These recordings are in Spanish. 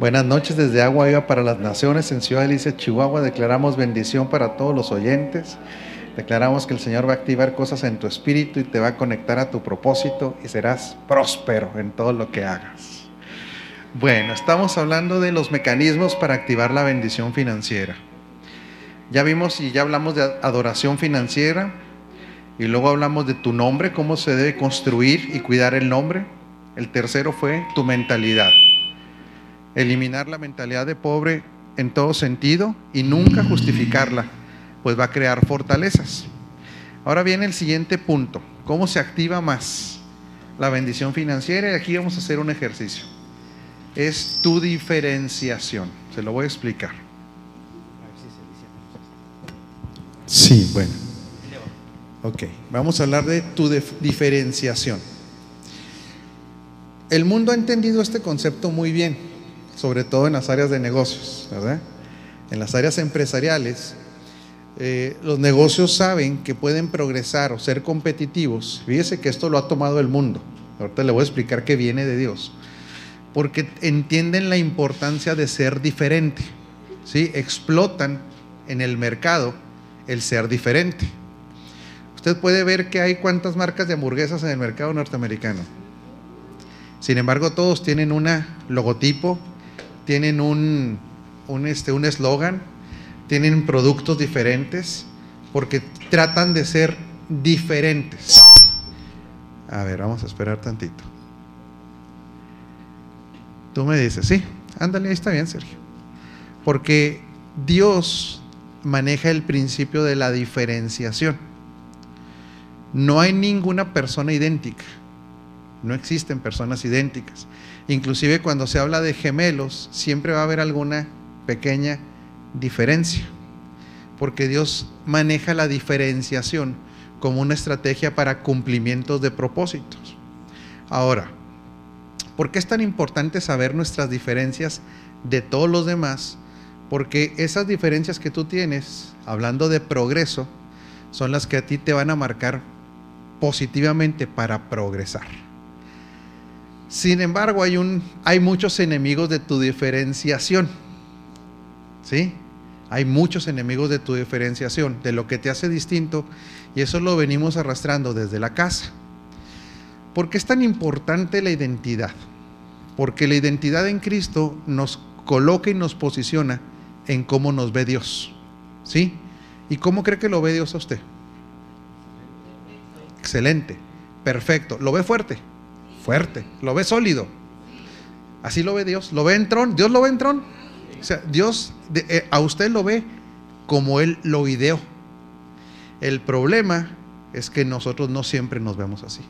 Buenas noches desde Agua Viva para las Naciones en Ciudad Alicia, Chihuahua. Declaramos bendición para todos los oyentes. Declaramos que el Señor va a activar cosas en tu espíritu y te va a conectar a tu propósito y serás próspero en todo lo que hagas. Bueno, estamos hablando de los mecanismos para activar la bendición financiera. Ya vimos y ya hablamos de adoración financiera y luego hablamos de tu nombre, cómo se debe construir y cuidar el nombre. El tercero fue tu mentalidad eliminar la mentalidad de pobre en todo sentido y nunca justificarla, pues va a crear fortalezas. Ahora viene el siguiente punto, ¿cómo se activa más la bendición financiera? Y aquí vamos a hacer un ejercicio. Es tu diferenciación, se lo voy a explicar. Sí, bueno. Ok, vamos a hablar de tu diferenciación. El mundo ha entendido este concepto muy bien sobre todo en las áreas de negocios, ¿verdad? En las áreas empresariales, eh, los negocios saben que pueden progresar o ser competitivos. Fíjese que esto lo ha tomado el mundo. Ahorita le voy a explicar que viene de Dios. Porque entienden la importancia de ser diferente. ¿sí? Explotan en el mercado el ser diferente. Usted puede ver que hay cuántas marcas de hamburguesas en el mercado norteamericano. Sin embargo, todos tienen un logotipo, tienen un, un este, un eslogan, tienen productos diferentes, porque tratan de ser diferentes. A ver, vamos a esperar tantito. Tú me dices, sí, ándale, ahí está bien, Sergio. Porque Dios maneja el principio de la diferenciación. No hay ninguna persona idéntica. No existen personas idénticas. Inclusive cuando se habla de gemelos, siempre va a haber alguna pequeña diferencia, porque Dios maneja la diferenciación como una estrategia para cumplimientos de propósitos. Ahora, ¿por qué es tan importante saber nuestras diferencias de todos los demás? Porque esas diferencias que tú tienes, hablando de progreso, son las que a ti te van a marcar positivamente para progresar. Sin embargo, hay, muchos enemigos de tu diferenciación. ¿Sí? Hay muchos enemigos de tu diferenciación, de lo que te hace distinto, y eso lo venimos arrastrando desde la casa. ¿Por qué es tan importante la identidad? Porque la identidad en Cristo nos coloca y nos posiciona en cómo nos ve Dios. ¿Sí? ¿Y cómo cree que lo ve Dios a usted? Excelente, perfecto. ¿Lo ve fuerte? Lo ve sólido. Así lo ve Dios. ¿Lo ve en tron? ¿Dios lo ve en tron? O sea, Dios eh, a usted lo ve como Él lo ideó. El problema es que nosotros no siempre nos vemos así.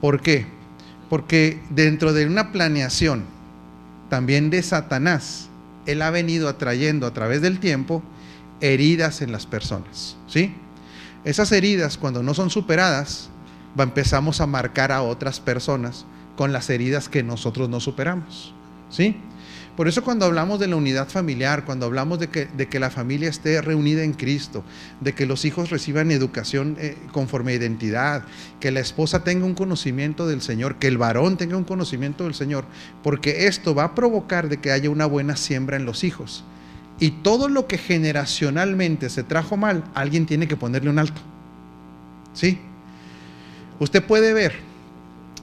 ¿Por qué? Porque dentro de una planeación también de Satanás, Él ha venido atrayendo a través del tiempo heridas en las personas. ¿Sí? Esas heridas, cuando no son superadas, empezamos a marcar a otras personas con las heridas que nosotros no superamos. ¿Sí? Por eso cuando hablamos de la unidad familiar, cuando hablamos de que, de que la familia esté reunida en Cristo, de que los hijos reciban educación eh, conforme a identidad, que la esposa tenga un conocimiento del Señor, que el varón tenga un conocimiento del Señor, porque esto va a provocar de que haya una buena siembra en los hijos. Y todo lo que generacionalmente se trajo mal, alguien tiene que ponerle un alto. ¿Sí? Usted puede ver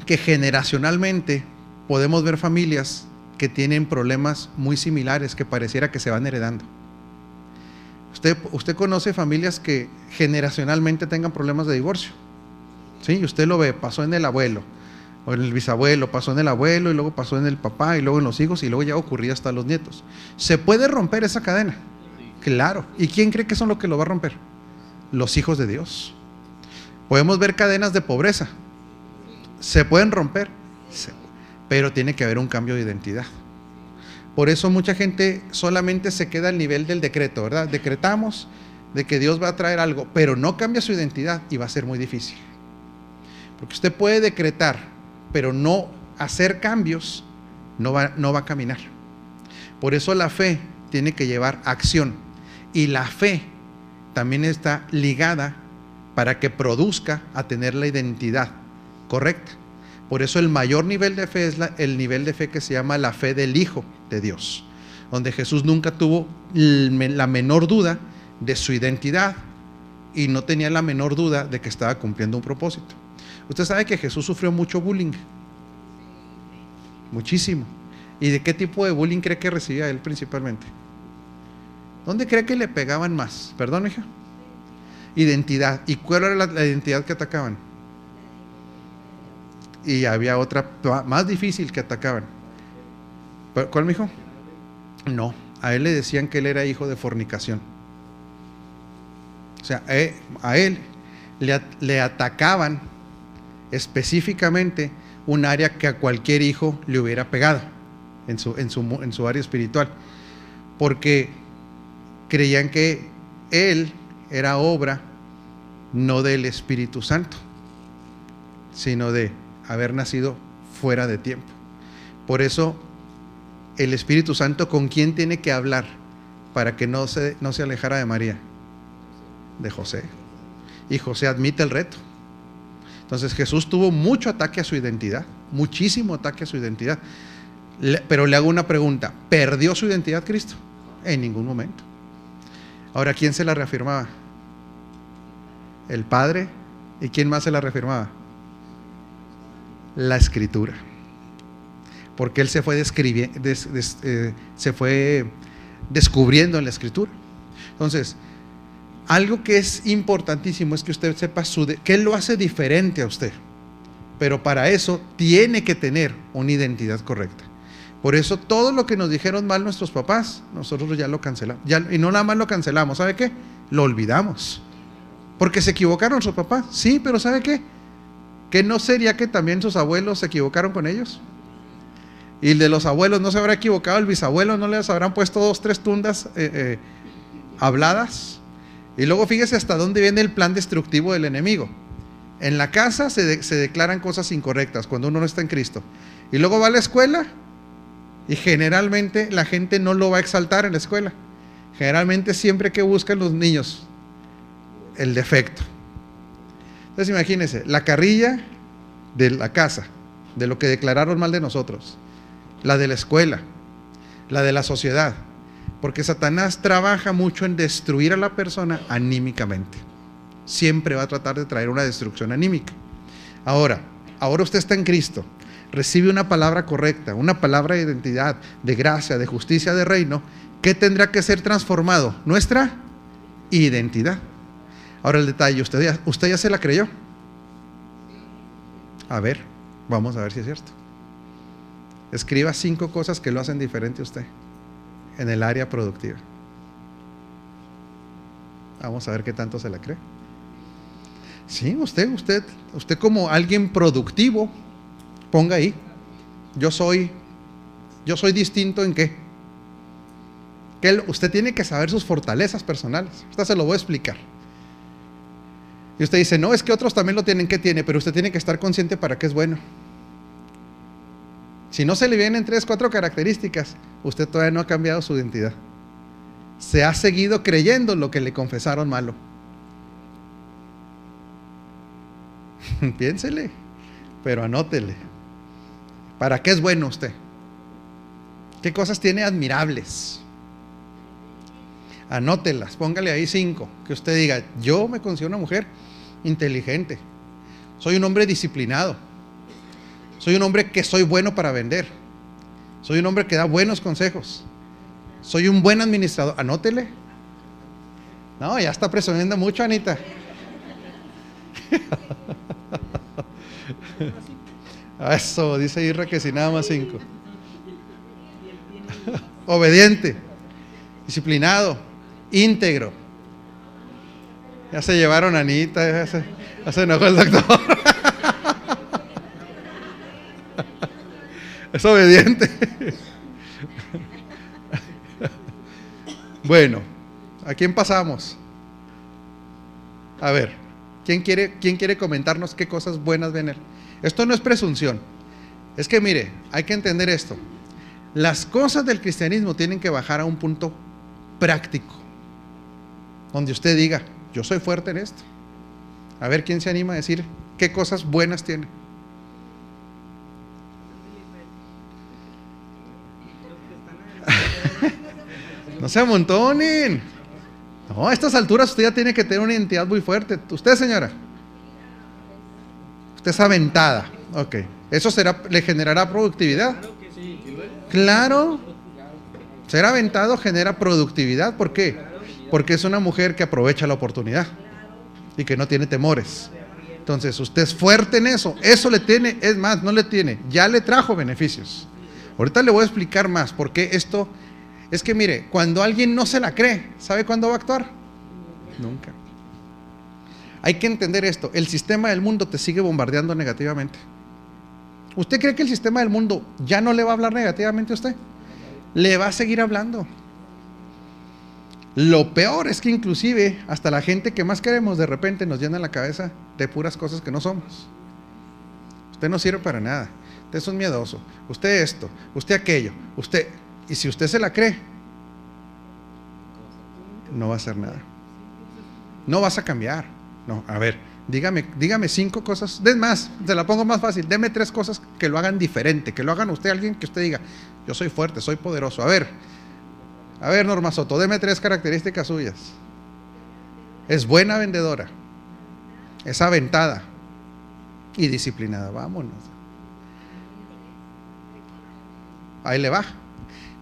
que generacionalmente podemos ver familias que tienen problemas muy similares que pareciera que se van heredando. Usted, usted conoce familias que generacionalmente tengan problemas de divorcio. ¿Sí? Usted lo ve, pasó en el abuelo, o en el bisabuelo, pasó en el abuelo, y luego pasó en el papá, y luego en los hijos, y luego ya ocurría hasta los nietos. ¿Se puede romper esa cadena? Claro. ¿Y quién cree que son lo que lo va a romper? Los hijos de Dios. Podemos ver cadenas de pobreza. Se pueden romper, pero tiene que haber un cambio de identidad. Por eso mucha gente solamente se queda al nivel del decreto, ¿verdad? Decretamos de que Dios va a traer algo, pero no cambia su identidad y va a ser muy difícil. Porque usted puede decretar, pero no hacer cambios, no va, no va a caminar. Por eso la fe tiene que llevar acción. Y la fe también está ligada para que produzca a tener la identidad correcta. Por eso el mayor nivel de fe es el nivel de fe que se llama la fe del Hijo de Dios, donde Jesús nunca tuvo la menor duda de su identidad y no tenía la menor duda de que estaba cumpliendo un propósito. Usted sabe que Jesús sufrió mucho bullying, muchísimo. ¿Y de qué tipo de bullying cree que recibía él principalmente? ¿Dónde cree que le pegaban más? Perdón, hija. Identidad. ¿Y cuál era la, identidad que atacaban? Y había otra más difícil que atacaban. ¿Cuál, hijo? No, a él le decían que él era hijo de fornicación. O sea, eh, a él le, le atacaban específicamente un área que a cualquier hijo le hubiera pegado en su, en su, en su área espiritual. Porque creían que él era obra no del Espíritu Santo, sino de haber nacido fuera de tiempo. Por eso el Espíritu Santo con quién tiene que hablar para que no se, no se alejara de María, de José. Y José admite el reto. Entonces Jesús tuvo mucho ataque a su identidad, muchísimo ataque a su identidad. pero le hago una pregunta, ¿perdió su identidad Cristo? En ningún momento. Ahora, ¿quién se la reafirmaba? El Padre. ¿Y quién más se la reafirmaba? La Escritura. Porque Él se fue, eh, se fue descubriendo en la Escritura. Entonces, algo que es importantísimo es que usted sepa su qué lo hace diferente a usted. Pero para eso tiene que tener una identidad correcta. Por eso todo lo que nos dijeron mal nuestros papás, nosotros ya lo cancelamos. y no nada más lo cancelamos, ¿sabe qué? Lo olvidamos. Porque se equivocaron sus papás. Sí, pero ¿sabe qué? ¿Que no sería que también sus abuelos se equivocaron con ellos? Y el de los abuelos no se habrá equivocado, el bisabuelo no les habrán puesto dos, tres tundas eh, eh, habladas. Y luego fíjese hasta dónde viene el plan destructivo del enemigo. En la casa se, se declaran cosas incorrectas cuando uno no está en Cristo. Y luego va a la escuela y generalmente la gente no lo va a exaltar en la escuela. Generalmente siempre que buscan los niños el defecto. Entonces imagínense, la carrilla de la casa, de lo que declararon mal de nosotros, la de la escuela, la de la sociedad, porque Satanás trabaja mucho en destruir a la persona anímicamente. Siempre va a tratar de traer una destrucción anímica. Ahora, ahora usted está en Cristo, recibe una palabra correcta, una palabra de identidad, de gracia, de justicia, de reino, ¿qué tendrá que ser transformado? Nuestra identidad. Ahora el detalle, ¿usted ya, ¿usted ya se la creyó? A ver, vamos a ver si es cierto. Escriba cinco cosas que lo hacen diferente a usted en el área productiva. Vamos a ver qué tanto se la cree. Sí, usted, usted, usted como alguien productivo, Ponga ahí. Yo soy, yo soy distinto en qué. Que usted tiene que saber sus fortalezas personales. Usted se lo voy a explicar. Y usted dice, no, es que otros también lo tienen, que tiene? Pero usted tiene que estar consciente para qué es bueno. Si no se le vienen tres, cuatro características, usted todavía no ha cambiado su identidad. Se ha seguido creyendo lo que le confesaron malo. Piénsele, pero anótele. ¿Para qué es bueno usted? ¿Qué cosas tiene admirables? Anótelas, póngale ahí cinco. Que usted diga, yo me considero una mujer inteligente. Soy un hombre disciplinado. Soy un hombre que soy bueno para vender. Soy un hombre que da buenos consejos. Soy un buen administrador. Anótele. No, ya está presumiendo mucho, Anita. Eso, dice Irra que si nada más cinco. Obediente, disciplinado, íntegro. Ya se llevaron a Anita, ya se, enojó el doctor. es obediente. bueno, ¿a quién pasamos? A ver, ¿quién quiere, quién quiere comentarnos qué cosas buenas ven él? Esto no es presunción. Es que mire, hay que entender esto. Las cosas del cristianismo tienen que bajar a un punto práctico, donde usted diga, yo soy fuerte en esto. A ver quién se anima a decir qué cosas buenas tiene. no se amontonen. No, a estas alturas usted ya tiene que tener una identidad muy fuerte. Usted, señora. Usted es aventada. Ok. Eso será, le generará productividad. Claro. Ser aventado genera productividad. ¿Por qué? Porque es una mujer que aprovecha la oportunidad y que no tiene temores. Entonces, usted es fuerte en eso. Eso le tiene, es más, no le tiene, ya le trajo beneficios. Ahorita le voy a explicar más por qué esto es que mire, cuando alguien no se la cree, ¿sabe cuándo va a actuar? Nunca. Hay que entender esto, el sistema del mundo te sigue bombardeando negativamente. ¿Usted cree que el sistema del mundo ya no le va a hablar negativamente a usted? Le va a seguir hablando. Lo peor es que inclusive hasta la gente que más queremos de repente nos llena la cabeza de puras cosas que no somos. Usted no sirve para nada. Usted es un miedoso. Usted esto. Usted aquello. Usted... Y si usted se la cree, no va a hacer nada. No vas a cambiar. No, a ver, dígame, dígame cinco cosas. Den más, se la pongo más fácil. Deme tres cosas que lo hagan diferente, que lo hagan usted, alguien que usted diga, yo soy fuerte, soy poderoso. A ver, a ver, Norma Soto, deme tres características suyas. Es buena vendedora, es aventada y disciplinada. Vámonos. Ahí le va.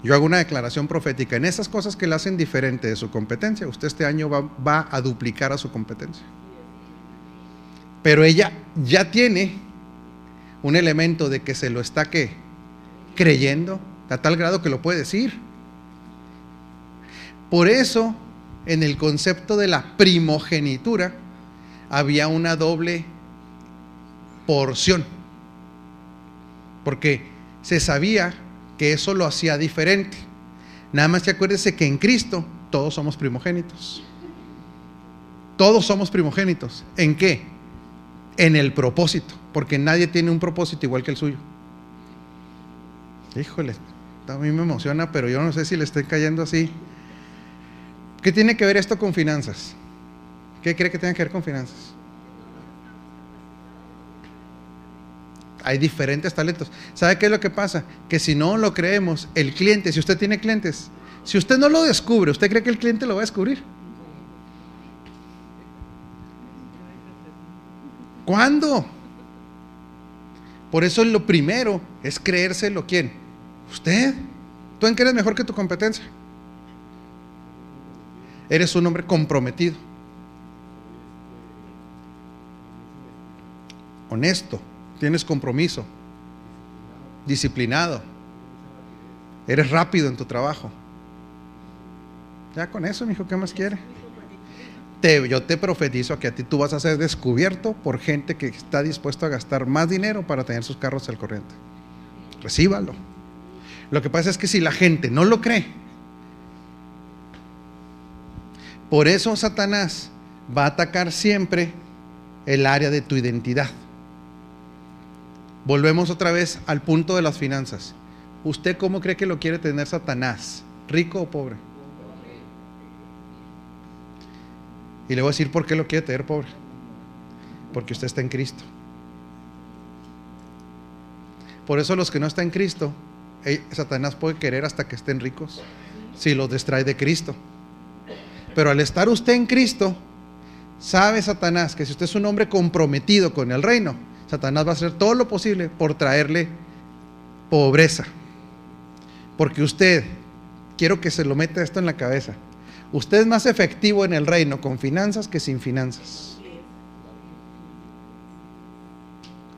Yo hago una declaración profética. En esas cosas que le hacen diferente de su competencia, usted este año va, a duplicar a su competencia. Pero ella ya tiene un elemento de que se lo está creyendo a tal grado que lo puede decir. Por eso, en el concepto de la primogenitura, había una doble porción. Porque se sabía que eso lo hacía diferente. Nada más que acuérdese que en Cristo todos somos primogénitos. Todos somos primogénitos. ¿En qué? En el propósito, porque nadie tiene un propósito igual que el suyo. Híjole, a mí me emociona, pero yo no sé si le estoy cayendo así. ¿Qué tiene que ver esto con finanzas? ¿Qué cree que tiene que ver con finanzas? hay diferentes talentos. ¿Sabe qué es lo que pasa? Que si no lo creemos, el cliente, si usted tiene clientes, si usted no lo descubre, ¿usted cree que el cliente lo va a descubrir? ¿Cuándo? Por eso lo primero es creérselo quién? Usted. ¿Tú en qué eres mejor que tu competencia? Eres un hombre comprometido. Honesto tienes compromiso, disciplinado, eres rápido en tu trabajo. Ya con eso, hijo, ¿qué más quiere? Te, yo te profetizo que a ti tú vas a ser descubierto por gente que está dispuesto a gastar más dinero para tener sus carros al corriente. Recíbalo. Lo que pasa es que si la gente no lo cree, por eso Satanás va a atacar siempre el área de tu identidad. Volvemos otra vez al punto de las finanzas. ¿Usted cómo cree que lo quiere tener Satanás? ¿Rico o pobre? Y le voy a decir por qué lo quiere tener pobre. Porque usted está en Cristo. Por eso los que no están en Cristo, eh, Satanás puede querer hasta que estén ricos, si los distrae de Cristo. Pero al estar usted en Cristo, sabe Satanás que si usted es un hombre comprometido con el reino, Satanás va a hacer todo lo posible por traerle pobreza. Porque usted, quiero que se lo meta esto en la cabeza, usted es más efectivo en el reino con finanzas que sin finanzas.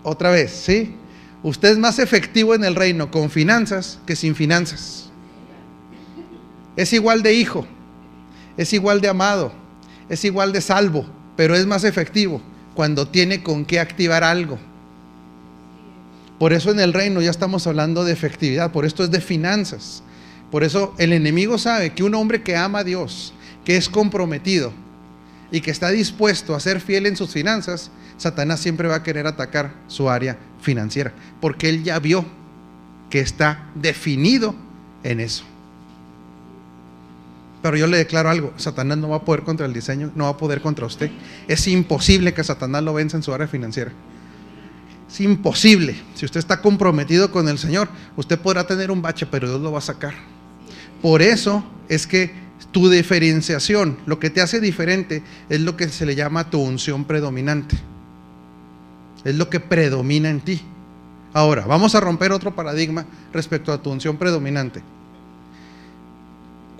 Otra vez, ¿sí? Usted es más efectivo en el reino con finanzas que sin finanzas. Es igual de hijo, es igual de amado, es igual de salvo, pero es más efectivo cuando tiene con qué activar algo. Por eso en el reino ya estamos hablando de efectividad, por esto es de finanzas. Por eso el enemigo sabe que un hombre que ama a Dios, que es comprometido y que está dispuesto a ser fiel en sus finanzas, Satanás siempre va a querer atacar su área financiera, porque él ya vio que está definido en eso. Pero yo le declaro algo, Satanás no va a poder contra el diseño, no va a poder contra usted. Es imposible que Satanás lo venza en su área financiera. Es imposible. Si usted está comprometido con el Señor, usted podrá tener un bache, pero Dios lo va a sacar. Por eso es que tu diferenciación, lo que te hace diferente, es lo que se le llama tu unción predominante. Es lo que predomina en ti. Ahora, vamos a romper otro paradigma respecto a tu unción predominante.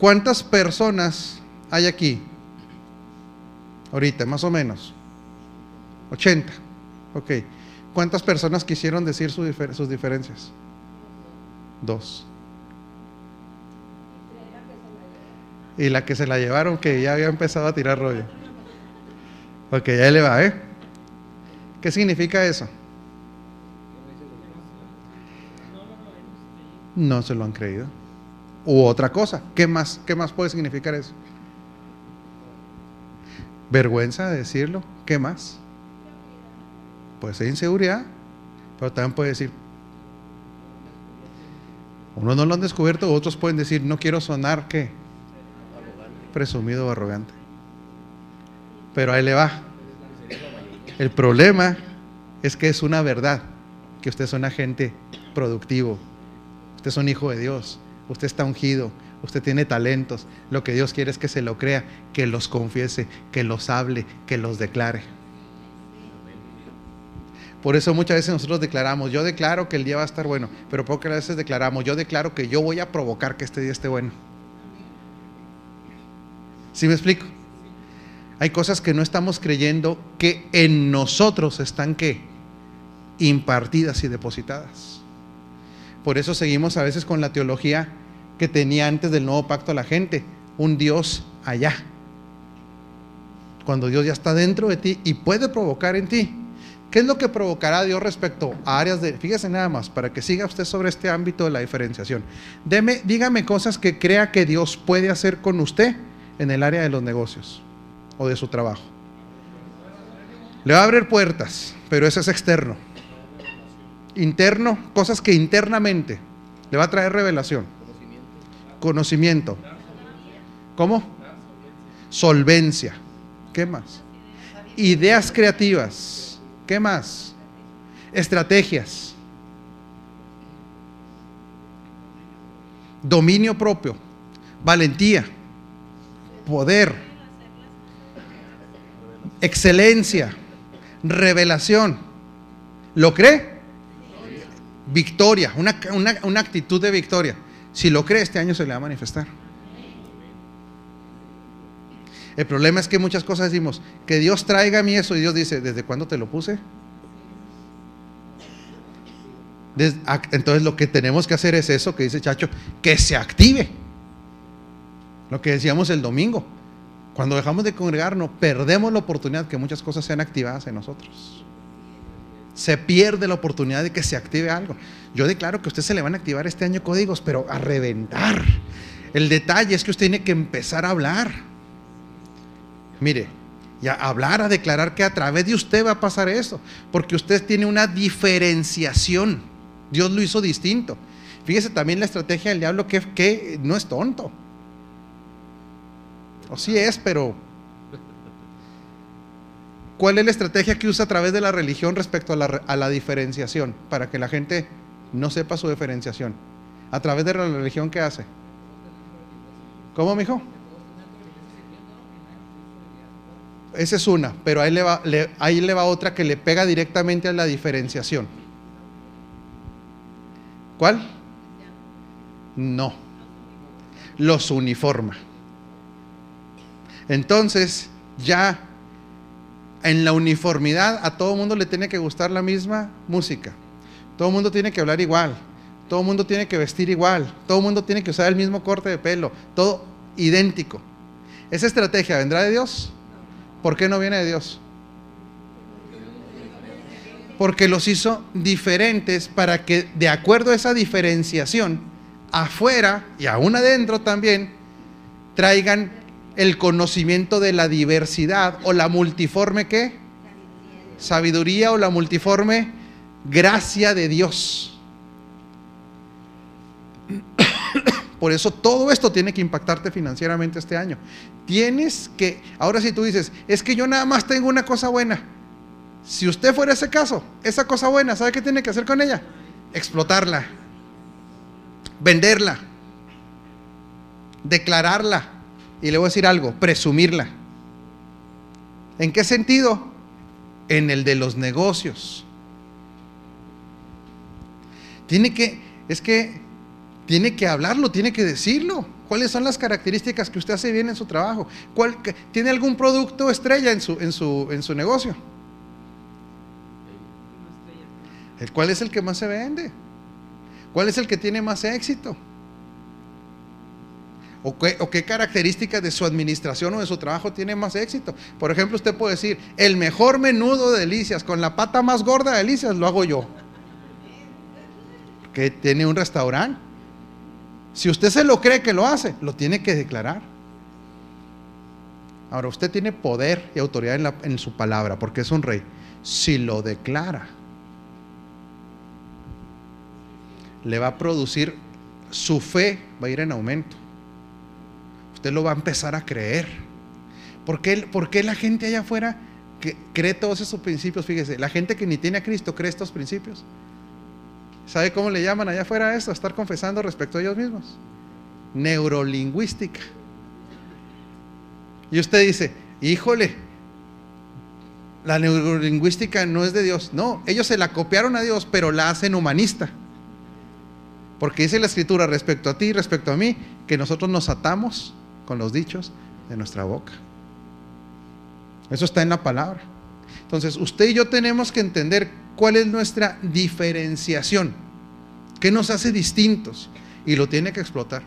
¿Cuántas personas hay aquí? Ahorita, más o menos. 80. Ok. ¿Cuántas personas quisieron decir sus diferencias? Dos. Y la que se la llevaron, que ya había empezado a tirar rollo. Ok, ya le va, ¿eh? ¿Qué significa eso? No se lo han creído. U otra cosa. ¿Qué más, qué más puede significar eso? Vergüenza de decirlo. ¿Qué más? Puede ser inseguridad, pero también puede decir, unos no lo han descubierto, otros pueden decir, no quiero sonar que presumido o arrogante. Pero ahí le va. El problema es que es una verdad, que usted es un agente productivo, usted es un hijo de Dios, usted está ungido, usted tiene talentos, lo que Dios quiere es que se lo crea, que los confiese, que los hable, que los declare. Por eso muchas veces nosotros declaramos, yo declaro que el día va a estar bueno, pero pocas veces declaramos, yo declaro que yo voy a provocar que este día esté bueno. ¿Sí me explico? Hay cosas que no estamos creyendo que en nosotros están que impartidas y depositadas. Por eso seguimos a veces con la teología que tenía antes del nuevo pacto la gente, un Dios allá. Cuando Dios ya está dentro de ti y puede provocar en ti ¿Qué es lo que provocará Dios respecto a áreas de... Fíjese nada más, para que siga usted sobre este ámbito de la diferenciación. Deme, dígame cosas que crea que Dios puede hacer con usted en el área de los negocios o de su trabajo. Le va a abrir puertas, pero eso es externo. Interno, cosas que internamente le va a traer revelación. Conocimiento. ¿Cómo? Solvencia. ¿Qué más? Ideas creativas ¿Qué más? Estrategias. Dominio propio. Valentía. Poder. Excelencia. Revelación. ¿Lo cree? Victoria. Una, una actitud de victoria. Si lo cree, este año se le va a manifestar. El problema es que muchas cosas decimos, que Dios traiga a mí eso y Dios dice, ¿desde cuándo te lo puse? Entonces lo que tenemos que hacer es eso que dice Chacho, que se active. Lo que decíamos el domingo. Cuando dejamos de congregarnos, perdemos la oportunidad que muchas cosas sean activadas en nosotros. Se pierde la oportunidad de que se active algo. Yo declaro que a usted se le van a activar este año códigos, pero a reventar. El detalle es que usted tiene que empezar a hablar. Mire, ya hablar, a declarar que a través de usted va a pasar eso, porque usted tiene una diferenciación. Dios lo hizo distinto. Fíjese también la estrategia del diablo que, no es tonto. O sí es, pero ¿cuál es la estrategia que usa a través de la religión respecto a a la diferenciación? Para que la gente no sepa su diferenciación. A través de la religión, ¿qué hace? ¿Cómo, mijo? Esa es una, pero ahí le, va, ahí le va otra que le pega directamente a la diferenciación. ¿Cuál? No. Los uniforma. Entonces, ya en la uniformidad a todo mundo le tiene que gustar la misma música. Todo el mundo tiene que hablar igual. Todo el mundo tiene que vestir igual. Todo el mundo tiene que usar el mismo corte de pelo. Todo idéntico. ¿Esa estrategia vendrá de Dios? ¿Por qué no viene de Dios? Porque los hizo diferentes para que de acuerdo a esa diferenciación, afuera y aún adentro también, traigan el conocimiento de la diversidad o la multiforme qué? Sabiduría o la multiforme gracia de Dios. Por eso todo esto tiene que impactarte financieramente este año. Tienes que, ahora si tú dices, es que yo nada más tengo una cosa buena. Si usted fuera ese caso, esa cosa buena, ¿sabe qué tiene que hacer con ella? Explotarla, venderla. declararla. Y le voy a decir algo, presumirla. ¿En qué sentido? En el de los negocios. Tiene que, es que tiene que hablarlo, tiene que decirlo. ¿Cuáles son las características que usted hace bien en su trabajo? ¿Cuál, ¿Tiene algún producto estrella en su, en su, en su negocio? ¿El cuál es el que más se vende? ¿Cuál es el que tiene más éxito? ¿O qué, ¿O qué, características de su administración o de su trabajo tiene más éxito? Por ejemplo, usted puede decir, el mejor menudo de delicias, con la pata más gorda de delicias, lo hago yo. Que tiene un restaurante. Si usted se lo cree que lo hace, lo tiene que declarar. Ahora, usted tiene poder y autoridad en, su palabra, porque es un rey. Si lo declara, le va a producir, su fe va a ir en aumento. Usted lo va a empezar a creer. ¿Por qué, por qué la gente allá afuera que cree todos esos principios? Fíjese, la gente que ni tiene a Cristo cree estos principios. ¿Sabe cómo le llaman allá afuera a esto? Estar confesando respecto a ellos mismos. Neurolingüística. Y usted dice, híjole, la neurolingüística no es de Dios. No, ellos se la copiaron a Dios, pero la hacen humanista. Porque dice la escritura respecto a ti respecto a mí, que nosotros nos atamos con los dichos de nuestra boca. Eso está en la palabra. Entonces, usted y yo tenemos que entender cuál es nuestra diferenciación, qué nos hace distintos y lo tiene que explotar.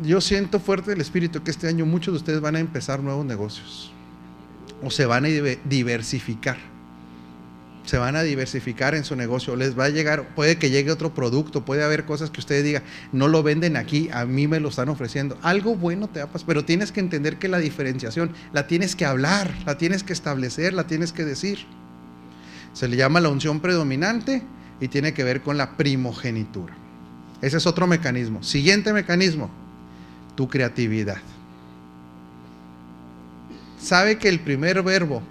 Yo siento fuerte el espíritu que este año muchos de ustedes van a empezar nuevos negocios o se van a diversificar. Se van a diversificar en su negocio, les va a llegar, puede que llegue otro producto, puede haber cosas que ustedes digan, no lo venden aquí, a mí me lo están ofreciendo. Algo bueno te va a pasar, pero tienes que entender que la diferenciación la tienes que hablar, la tienes que establecer, la tienes que decir. Se le llama la unción predominante y tiene que ver con la primogenitura. Ese es otro mecanismo. Siguiente mecanismo, tu creatividad. ¿Sabe que el primer verbo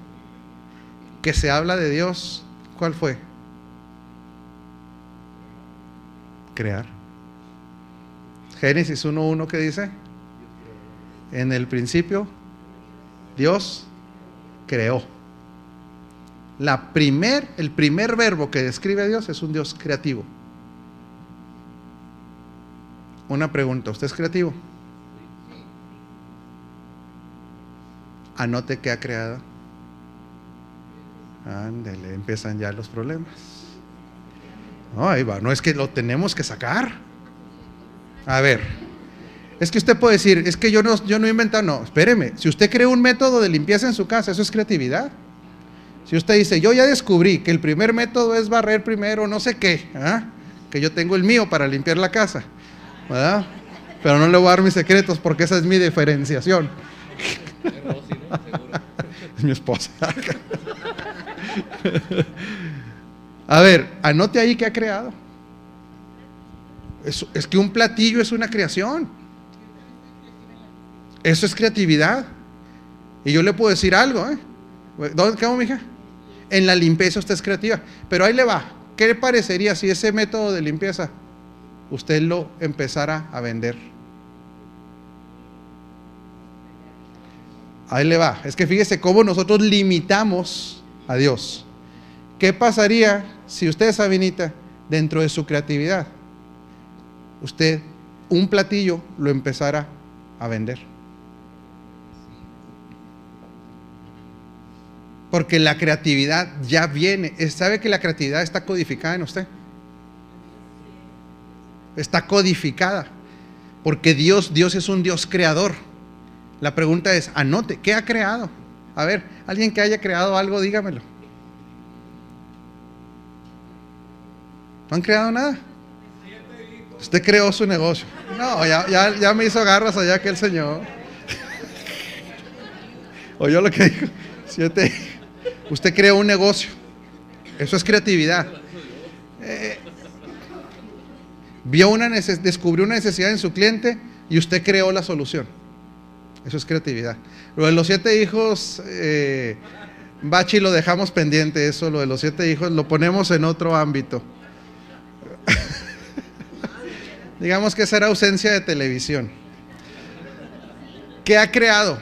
que se habla de Dios, ¿cuál fue? Crear. Génesis 1.1 que dice, en el principio Dios creó. La primer, el primer verbo que describe a Dios es un Dios creativo. Una pregunta, ¿usted es creativo? Anote que ha creado. Ándele, empiezan ya los problemas. No, ahí va, no es que lo tenemos que sacar. A ver, es que usted puede decir, es que yo no, yo no he inventado, no, espéreme, si usted cree un método de limpieza en su casa, eso es creatividad. Si usted dice, yo ya descubrí que el primer método es barrer primero, no sé qué, ¿ah? que yo tengo el mío para limpiar la casa, ¿verdad? Pero no le voy a dar mis secretos porque esa es mi diferenciación. es mi esposa. A ver, anote ahí que ha creado. Es, que un platillo es una creación. Eso es creatividad. Y yo le puedo decir algo, ¿eh? ¿Dónde mija? En la limpieza usted es creativa. Pero ahí le va. ¿Qué le parecería si ese método de limpieza usted lo empezara a vender? Ahí le va. Es que fíjese cómo nosotros limitamos a Dios. ¿Qué pasaría si usted, Sabinita, dentro de su creatividad, usted un platillo lo empezara a vender? Porque la creatividad ya viene. ¿Sabe que la creatividad está codificada en usted? Está codificada. Porque Dios, Dios es un Dios creador. La pregunta es, anote, ¿qué ha creado? A ver, alguien que haya creado algo, dígamelo. ¿No han creado nada? Usted creó su negocio. No, ya, ya, me hizo garras allá que el Señor. Oyó lo que dijo. Siete. Usted creó un negocio. Eso es creatividad. Eh, vio una descubrió una necesidad en su cliente y usted creó la solución. Eso es creatividad. Lo de los siete hijos, eh, Bachi lo dejamos pendiente, eso, lo de los siete hijos, lo ponemos en otro ámbito. Digamos que esa era ausencia de televisión. ¿Qué ha creado?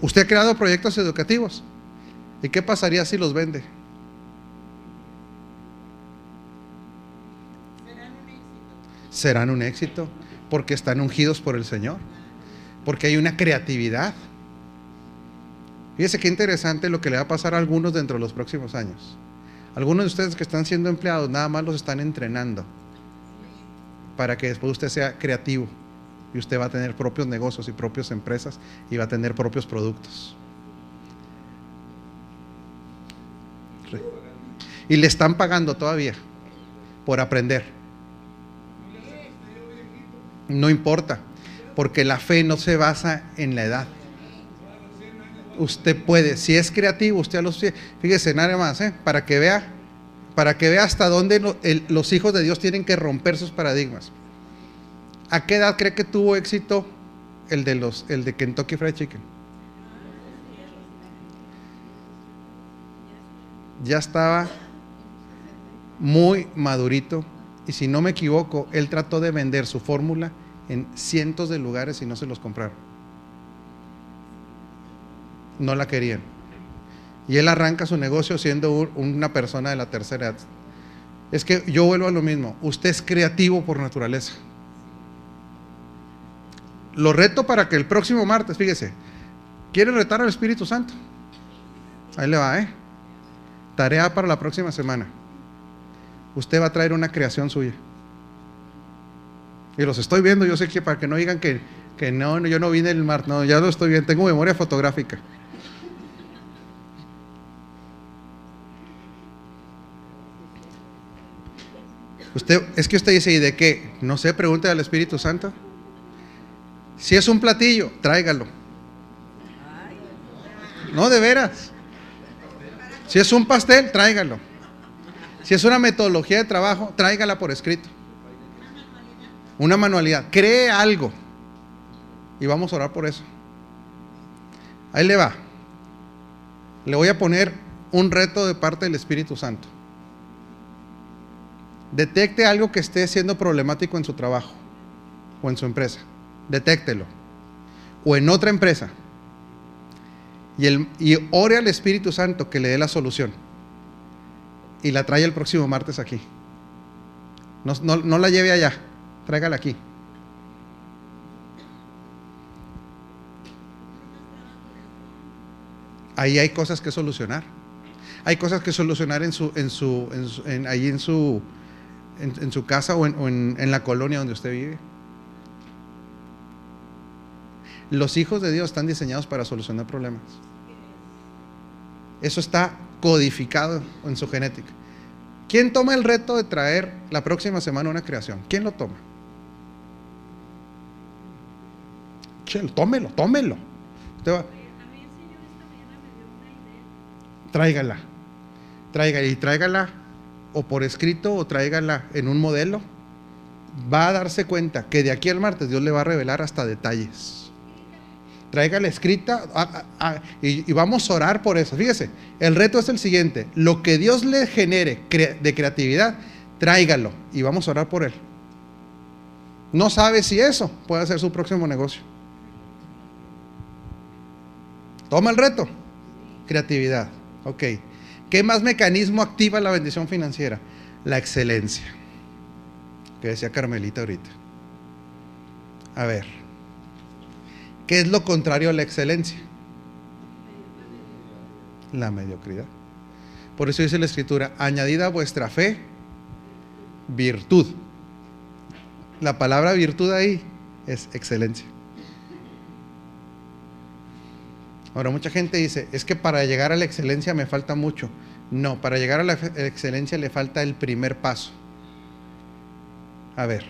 Usted ha creado proyectos educativos. ¿Y qué pasaría si los vende? Serán un éxito porque están ungidos por el Señor, porque hay una creatividad. Fíjese qué interesante lo que le va a pasar a algunos dentro de los próximos años. Algunos de ustedes que están siendo empleados nada más los están entrenando para que después usted sea creativo y usted va a tener propios negocios y propias empresas y va a tener propios productos. Y le están pagando todavía por aprender. No importa, porque la fe no se basa en la edad. Usted puede, si es creativo, usted a los fíjese nada más, ¿eh? para que vea, para que vea hasta dónde los hijos de Dios tienen que romper sus paradigmas. ¿A qué edad cree que tuvo éxito el de los, el de Kentucky Fried Chicken? Ya estaba muy madurito y si no me equivoco, él trató de vender su fórmula en cientos de lugares y no se los compraron. No la querían. Y él arranca su negocio siendo una persona de la tercera edad. Es que yo vuelvo a lo mismo. Usted es creativo por naturaleza. Lo reto para que el próximo martes, fíjese, ¿quiere retar al Espíritu Santo? Ahí le va, ¿eh? Tarea para la próxima semana. Usted va a traer una creación suya. Y los estoy viendo, yo sé que para que no digan que, que no, yo no vine el mar, no, ya lo estoy viendo, tengo memoria fotográfica. Usted, es que usted dice, ¿y de qué? No sé, pregunte al Espíritu Santo. Si es un platillo, tráigalo. No, de veras. Si es un pastel, tráigalo. Si es una metodología de trabajo, tráigala por escrito. Una manualidad. Cree algo. Y vamos a orar por eso. Ahí le va. Le voy a poner un reto de parte del Espíritu Santo. Detecte algo que esté siendo problemático en su trabajo o en su empresa. Detéctelo. O en otra empresa. Y, ore al Espíritu Santo que le dé la solución. Y la trae el próximo martes aquí. No la lleve allá tráigala aquí. Ahí hay cosas que solucionar. Hay cosas que solucionar en su, en su, en ahí en su, en, su casa o, en, en la colonia donde usted vive. Los hijos de Dios están diseñados para solucionar problemas. Eso está codificado en su genética. ¿Quién toma el reto de traer la próxima semana una creación? ¿Quién lo toma? Tómelo, tómelo. Tráigala. Tráigala y tráigala o por escrito o tráigala en un modelo. Va a darse cuenta que de aquí al martes Dios le va a revelar hasta detalles. Tráigala escrita y, y, vamos a orar por eso. Fíjese, el reto es el siguiente: lo que Dios le genere de creatividad, tráigalo y vamos a orar por él. No sabe si eso puede ser su próximo negocio. Toma el reto. Creatividad. Ok. ¿Qué más mecanismo activa la bendición financiera? La excelencia. Que decía Carmelita ahorita. A ver. ¿Qué es lo contrario a la excelencia? La mediocridad. Por eso dice la escritura, añadida a vuestra fe, virtud. La palabra virtud ahí es excelencia. Ahora, mucha gente dice, es que para llegar a la excelencia me falta mucho. No, para llegar a la excelencia le falta el primer paso. A ver,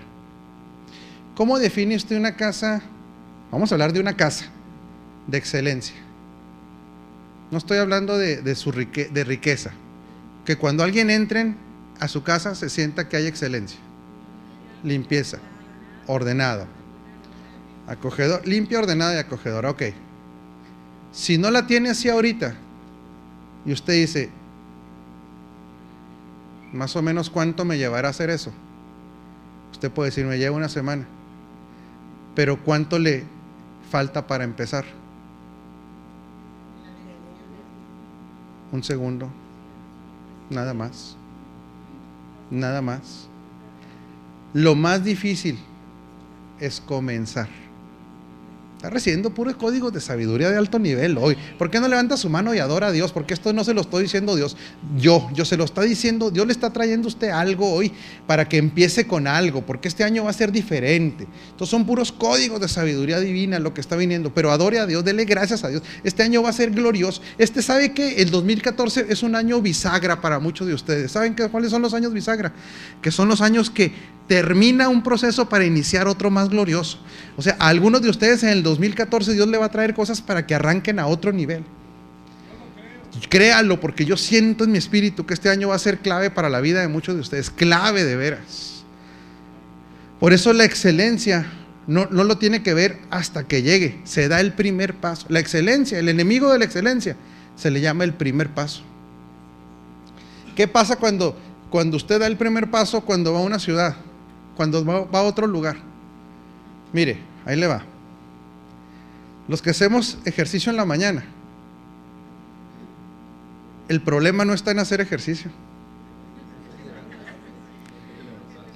¿cómo define usted una casa? Vamos a hablar de una casa de excelencia. No estoy hablando de, su de riqueza. Que cuando alguien entre a su casa se sienta que hay excelencia. Limpieza, ordenado, acogedor, limpia, ordenada y acogedora. Ok. Si no la tiene así ahorita y usted dice, más o menos cuánto me llevará a hacer eso. Usted puede decir, me lleva una semana. Pero ¿cuánto le falta para empezar? Un segundo. Nada más. Nada más. Lo más difícil es comenzar. Está recibiendo puros códigos de sabiduría de alto nivel hoy. ¿Por qué no levanta su mano y adora a Dios? Porque esto no se lo estoy diciendo Dios. Yo, yo se lo está diciendo, Dios le está trayendo a usted algo hoy para que empiece con algo, porque este año va a ser diferente. Entonces son puros códigos de sabiduría divina lo que está viniendo, pero adore a Dios, dele gracias a Dios. Este año va a ser glorioso. Este sabe que el 2014 es un año bisagra para muchos de ustedes. ¿Saben cuáles son los años bisagra? Que son los años que termina un proceso para iniciar otro más glorioso. O sea, a algunos de ustedes en el 2014 Dios le va a traer cosas para que arranquen a otro nivel. Créalo, porque yo siento en mi espíritu que este año va a ser clave para la vida de muchos de ustedes, clave de veras. Por eso la excelencia no, no lo tiene que ver hasta que llegue, se da el primer paso. La excelencia, el enemigo de la excelencia, se le llama el primer paso. ¿Qué pasa cuando, cuando usted da el primer paso cuando va a una ciudad? Cuando va, a otro lugar. Mire, ahí le va. Los que hacemos ejercicio en la mañana, el problema no está en hacer ejercicio.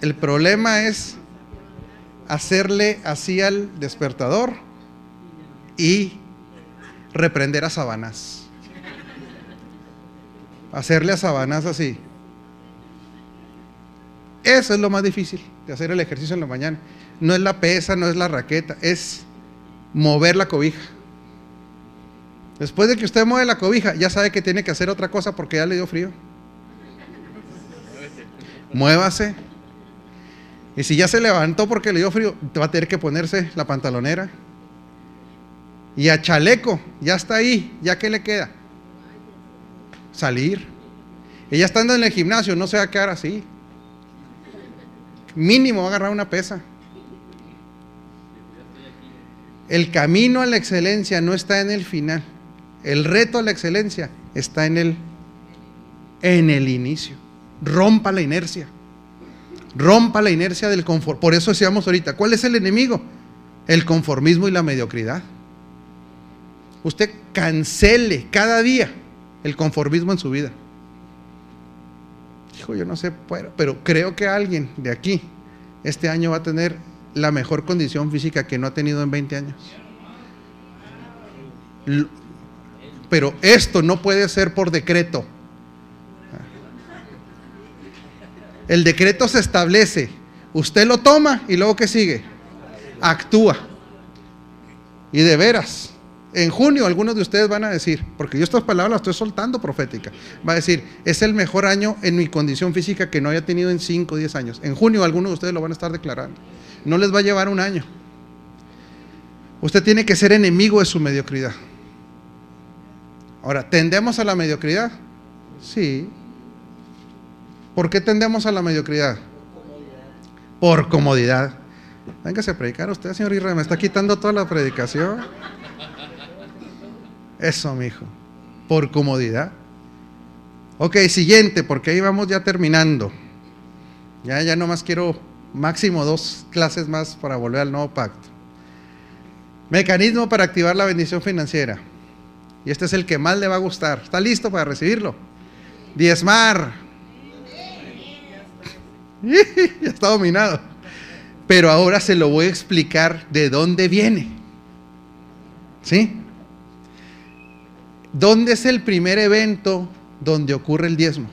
El problema es hacerle así al despertador y reprender a sabanas. Hacerle a sabanas así. Eso es lo más difícil de hacer el ejercicio en la mañana. No es la pesa, no es la raqueta, es mover la cobija. Después de que usted mueve la cobija, ya sabe que tiene que hacer otra cosa porque ya le dio frío. Muévase. Y si ya se levantó porque le dio frío, va a tener que ponerse la pantalonera. Y a chaleco, ya está ahí, ya que le queda. Salir. Ya estando en el gimnasio, no se va a quedar así mínimo va a agarrar una pesa. El camino a la excelencia no está en el final. El reto a la excelencia está en el, en el inicio. Rompa la inercia. Rompa la inercia del confort. Por eso decíamos ahorita, ¿cuál es el enemigo? El conformismo y la mediocridad. Usted cancele cada día el conformismo en su vida yo no sé, pero creo que alguien de aquí este año va a tener la mejor condición física que no ha tenido en 20 años. Pero esto no puede ser por decreto. El decreto se establece, usted lo toma y luego ¿qué sigue? Actúa. Y de veras, en junio algunos de ustedes van a decir, porque yo estas palabras las estoy soltando profética, va a decir, es el mejor año en mi condición física que no haya tenido en 5 o 10 años. En junio algunos de ustedes lo van a estar declarando. No les va a llevar un año. Usted tiene que ser enemigo de su mediocridad. Ahora, ¿tendemos a la mediocridad? Sí. ¿Por qué tendemos a la mediocridad? Por comodidad. Véngase a predicar usted, señor Israel, me está quitando toda la predicación. Eso, mi hijo. Por comodidad. Ok, siguiente, porque ahí vamos ya terminando. Ya, ya nomás quiero máximo dos clases más para volver al nuevo pacto. Mecanismo para activar la bendición financiera. Y este es el que más le va a gustar. ¿Está listo para recibirlo? Diezmar. ya está dominado. Pero ahora se lo voy a explicar de dónde viene. ¿Sí? ¿Dónde es el primer evento donde ocurre el diezmo?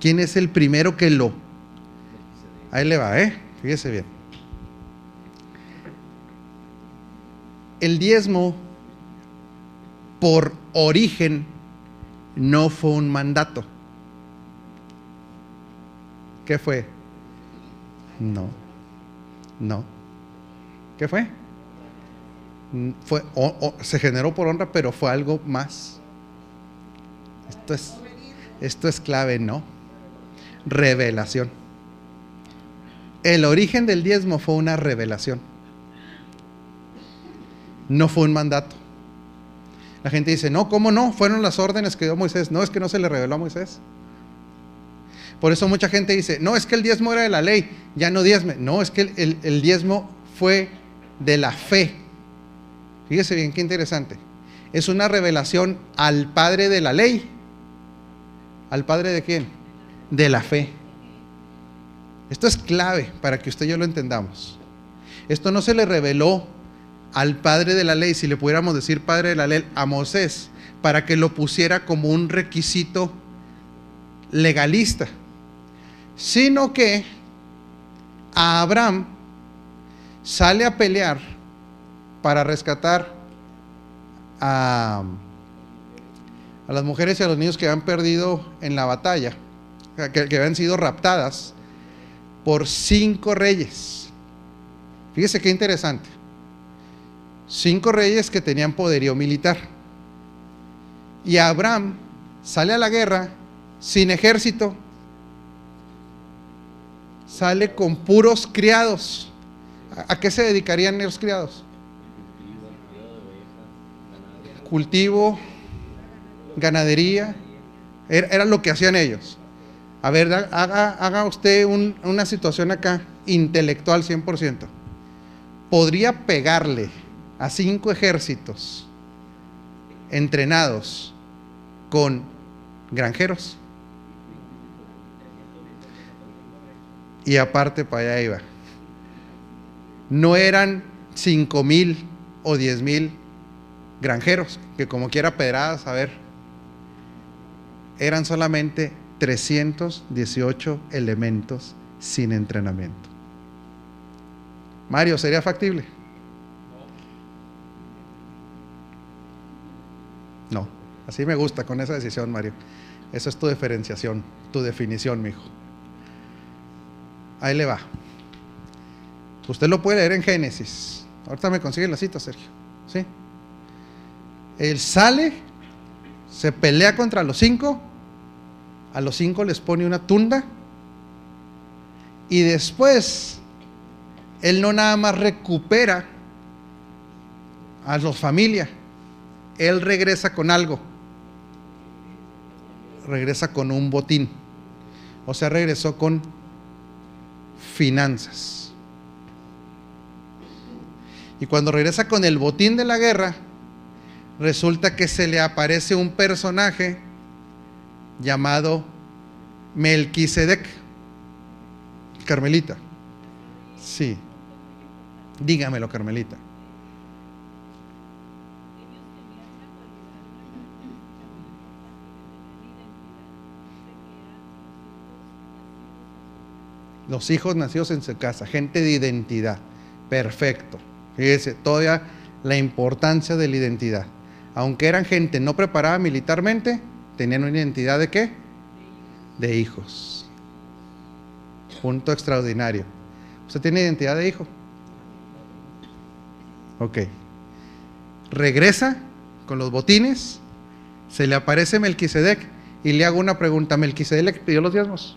¿Quién es el primero que lo? Ahí le va, ¿eh? Fíjese bien. El diezmo, por origen, no fue un mandato. ¿Qué fue? No. No. ¿Qué fue? Fue, se generó por honra, pero fue algo más. Esto es, esto es clave, ¿no? Revelación. El origen del diezmo fue una revelación. No fue un mandato. La gente dice, no, ¿cómo no? Fueron las órdenes que dio Moisés. No, es que no se le reveló a Moisés. Por eso mucha gente dice, no, es que el diezmo era de la ley, ya no diezme. No, es que el diezmo fue de la fe. Fíjese bien, qué interesante. Es una revelación al Padre de la ley. ¿Al Padre de quién? De la fe. Esto es clave para que usted y yo lo entendamos. Esto no se le reveló al Padre de la ley, si le pudiéramos decir Padre de la ley, a Moisés, para que lo pusiera como un requisito legalista, sino que a Abraham sale a pelear para rescatar a, las mujeres y a los niños que habían perdido en la batalla, que, que habían sido raptadas por cinco reyes. Fíjese qué interesante. Cinco reyes que tenían poderío militar. Y Abraham sale a la guerra sin ejército. Sale con puros criados. ¿A qué se dedicarían los criados? Cultivo, ganadería. Era, lo que hacían ellos. A ver, haga, usted una situación acá, intelectual 100%. ¿Podría pegarle a cinco ejércitos entrenados con granjeros? Y aparte para allá iba. No eran cinco mil o diez mil granjeros, que como quiera pedradas, a ver, eran solamente 318 elementos sin entrenamiento. Mario, ¿sería factible? No, así me gusta con esa decisión, Mario. Esa es tu diferenciación, tu definición, mijo. Ahí le va. Usted lo puede leer en Génesis. Ahorita me consigue la cita, Sergio. ¿Sí? Él sale, se pelea contra los cinco a los cinco les pone una tunda y después él no nada más recupera a los familia, él regresa con algo, regresa con un botín, o sea, regresó con finanzas. Y cuando regresa con el botín de la guerra, resulta que se le aparece un personaje llamado Melquisedec. Carmelita. Sí. Dígamelo, Carmelita. Los hijos nacidos en su casa, gente de identidad. Perfecto. Fíjese, todavía la importancia de la identidad. Aunque eran gente no preparada militarmente, tenían una identidad de qué? De hijos. Punto extraordinario. ¿Usted tiene identidad de hijo? Ok. Regresa con los botines, se le aparece Melquisedec y le hago una pregunta. ¿Melquisedec pidió los diezmos?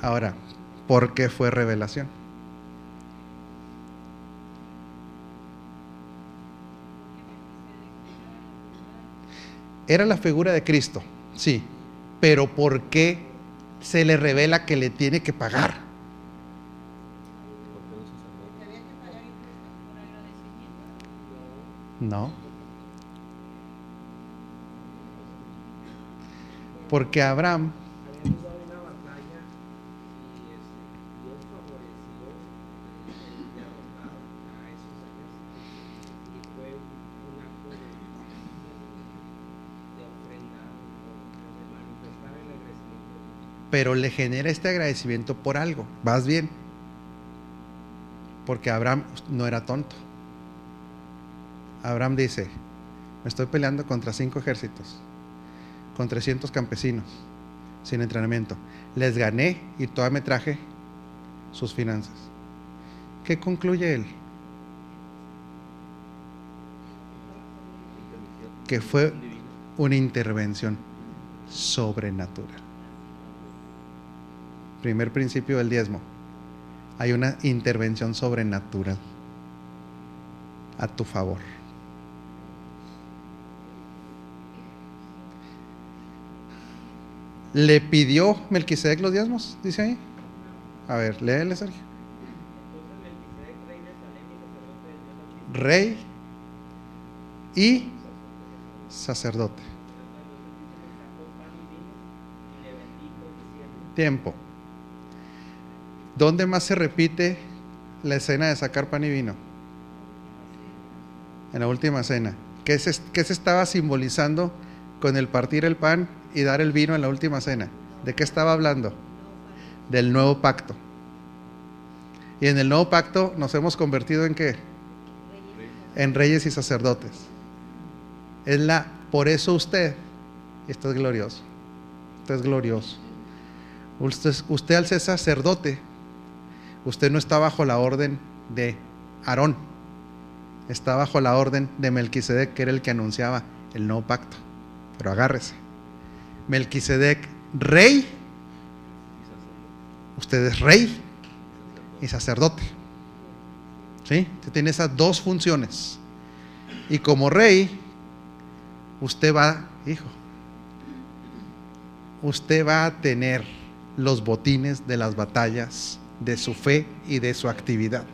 Ahora, ¿por qué fue revelación? Era la figura de Cristo, sí, pero ¿por qué se le revela que le tiene que pagar? No. Porque Abraham pero le genera este agradecimiento por algo. Vas bien. Porque Abraham no era tonto. Abraham dice, me estoy peleando contra cinco ejércitos, con 300 campesinos, sin entrenamiento. Les gané y todavía me traje sus finanzas. ¿Qué concluye él? Que fue una intervención sobrenatural primer principio del diezmo, hay una intervención sobrenatural a tu favor. ¿Le pidió Melquisedec los diezmos? Dice ahí. A ver, léele, Sergio. Rey y sacerdote. Tiempo. ¿Dónde más se repite la escena de sacar pan y vino? En la última cena. ¿Qué se, qué se estaba simbolizando con el partir el pan y dar el vino en la última cena? ¿De qué estaba hablando? Del nuevo pacto. Y en el nuevo pacto nos hemos convertido en qué? En reyes y sacerdotes. Es la, por eso usted, esto es glorioso, esto es glorioso. Usted, usted al ser sacerdote, usted no está bajo la orden de Aarón, está bajo la orden de Melquisedec, que era el que anunciaba el nuevo pacto. Pero agárrese. Melquisedec, rey, usted es rey y sacerdote. ¿Sí? Usted tiene esas dos funciones. Y como rey, usted va, hijo, usted va a tener los botines de las batallas de su fe y de su actividad.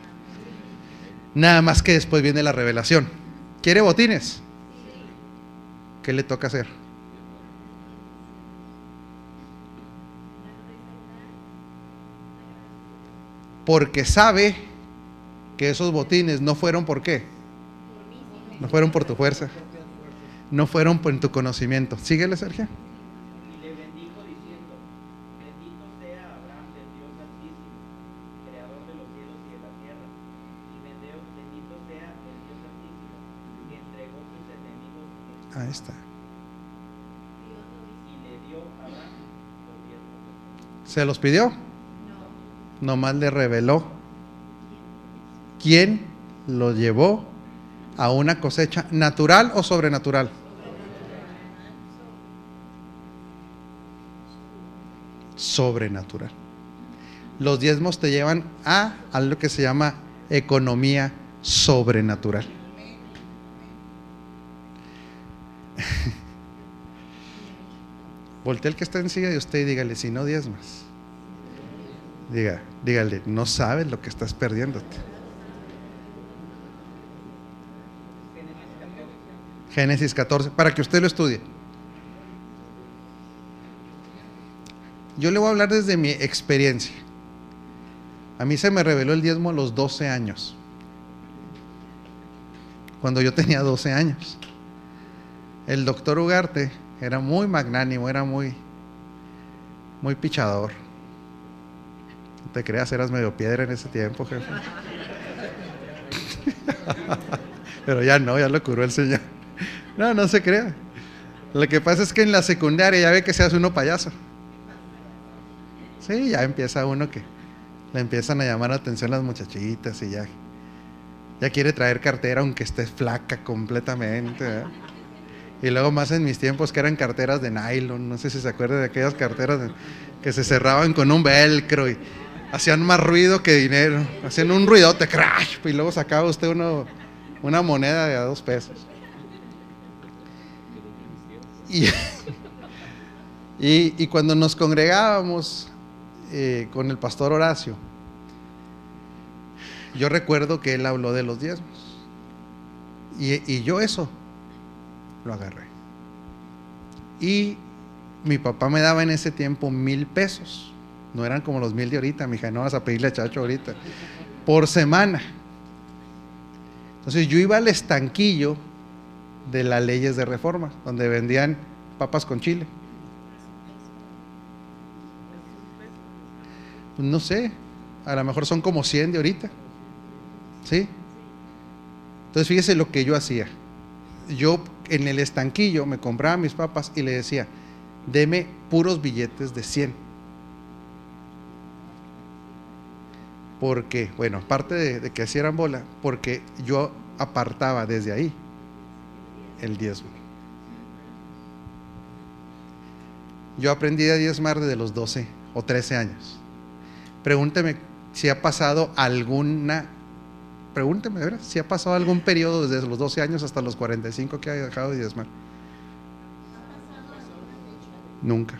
Nada más que después viene la revelación. ¿Quiere botines? ¿Qué le toca hacer? Porque sabe que esos botines no fueron por qué. No fueron por tu fuerza. No fueron por tu conocimiento. Síguele, Sergio. Y le bendijo diciendo, bendito sea Abraham del Dios Altísimo, creador de los cielos y de la tierra. Y bendito, bendito sea el Dios Altísimo, que entregó sus enemigos en Ahí está. y le dio a Abraham los ¿Se los pidió? Nomás le reveló quién lo llevó a una cosecha natural o sobrenatural. Sobrenatural. Los diezmos te llevan a algo que se llama economía sobrenatural. Voltea el que está encima de usted y dígale, si no diezmas. Diga, dígale, no sabes lo que estás perdiéndote. Génesis 14, para que usted lo estudie. Yo le voy a hablar desde mi experiencia. A mí se me reveló el diezmo a los 12 años. Cuando yo tenía 12 años. El doctor Ugarte era muy magnánimo, era muy, muy pichador. No te creas, eras medio piedra en ese tiempo, jefe. Pero ya no, ya lo curó el Señor. No, no se crea. Lo que pasa es que en la secundaria ya ve que se hace uno payaso. Sí, ya empieza uno que le empiezan a llamar la atención las muchachitas y ya, ya quiere traer cartera aunque esté flaca completamente. ¿verdad? Y luego más en mis tiempos que eran carteras de nylon, no sé si se acuerdan de aquellas carteras que se cerraban con un velcro y hacían más ruido que dinero, hacían un ruidote, crash, y luego sacaba usted uno, una moneda de dos pesos. Y, y- y cuando nos congregábamos eh, con el pastor Horacio, yo recuerdo que él habló de los diezmos. Y, y yo eso lo agarré. Y mi papá me daba en ese tiempo mil pesos. No eran como los mil de ahorita, mija, no vas a pedirle a Chacho ahorita. Por semana. Entonces yo iba al estanquillo de las leyes de reforma, donde vendían papas con chile. Pues no sé, a lo mejor son como 100 de ahorita. ¿Sí? Entonces fíjese lo que yo hacía. Yo en el estanquillo me compraba mis papas y le decía, deme puros billetes de 100. Porque, bueno, aparte de, que hicieran bola, porque yo apartaba desde ahí el diezmo. Yo aprendí a diezmar desde los 12 o 13 años. Pregúnteme si ha pasado alguna, pregúnteme, ¿verdad? Si ha pasado algún periodo desde los 12 años hasta los 45 que haya dejado de diezmar. Nunca.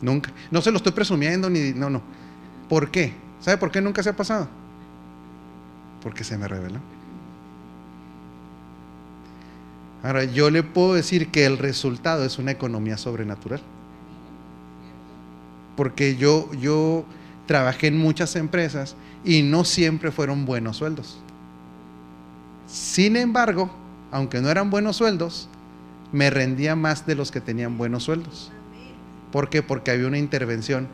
Nunca. No se lo estoy presumiendo ni. No, no. ¿Por qué? ¿Sabe por qué nunca se ha pasado? Porque se me reveló. Ahora, yo le puedo decir que el resultado es una economía sobrenatural. Porque yo, yo trabajé en muchas empresas y no siempre fueron buenos sueldos. Sin embargo, aunque no eran buenos sueldos, me rendía más de los que tenían buenos sueldos. ¿Por qué? Porque había una intervención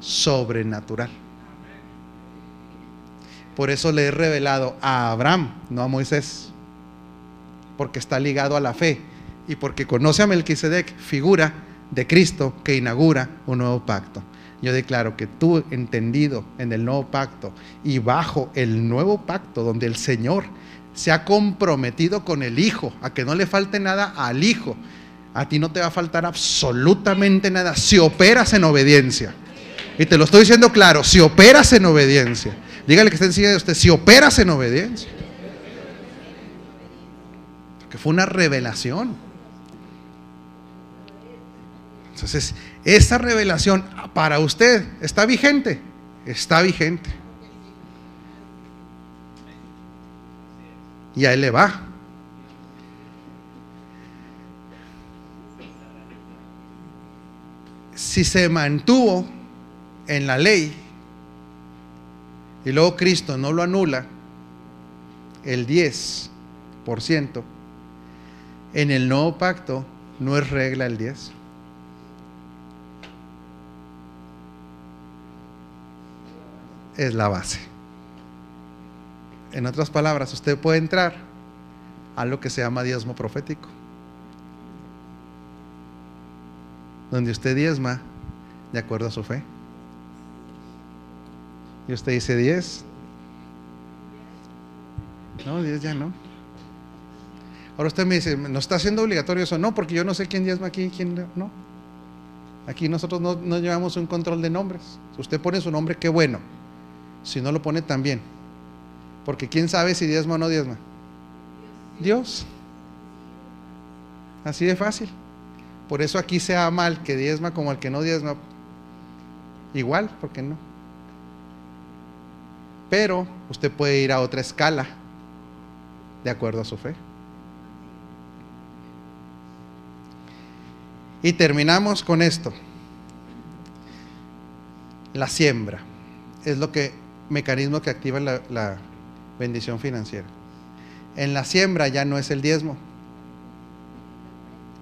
sobrenatural. Por eso le he revelado a Abraham, no a Moisés, porque está ligado a la fe y porque conoce a Melquisedec, figura de Cristo que inaugura un nuevo pacto. Yo declaro que tú, entendido en el nuevo pacto y bajo el nuevo pacto donde el Señor se ha comprometido con el Hijo, a que no le falte nada al Hijo, a ti no te va a faltar absolutamente nada si operas en obediencia. Y te lo estoy diciendo claro, si operas en obediencia. Dígale que está encima de usted, si operas en obediencia. Que fue una revelación. Entonces, esa revelación para usted está vigente, está vigente. Y a él le va. Si se mantuvo en la ley y luego Cristo no lo anula, el 10%, en el nuevo pacto no es regla el 10. Es la base. En otras palabras, usted puede entrar a lo que se llama diezmo profético. Donde usted diezma de acuerdo a su fe. Y usted dice 10. No, 10 ya no. Ahora usted me dice, ¿no está haciendo obligatorio eso? No, porque yo no sé quién diezma aquí, quién no. Aquí nosotros no, no llevamos un control de nombres. Si usted pone su nombre, qué bueno. Si no lo pone, también. Porque quién sabe si diezma o no diezma. Dios. Así de fácil. Por eso aquí se ama al que diezma como al que no diezma. Igual, porque no. Pero usted puede ir a otra escala de acuerdo a su fe. Y terminamos con esto. La siembra es lo que mecanismo que activa la, bendición financiera. En la siembra ya no es el diezmo,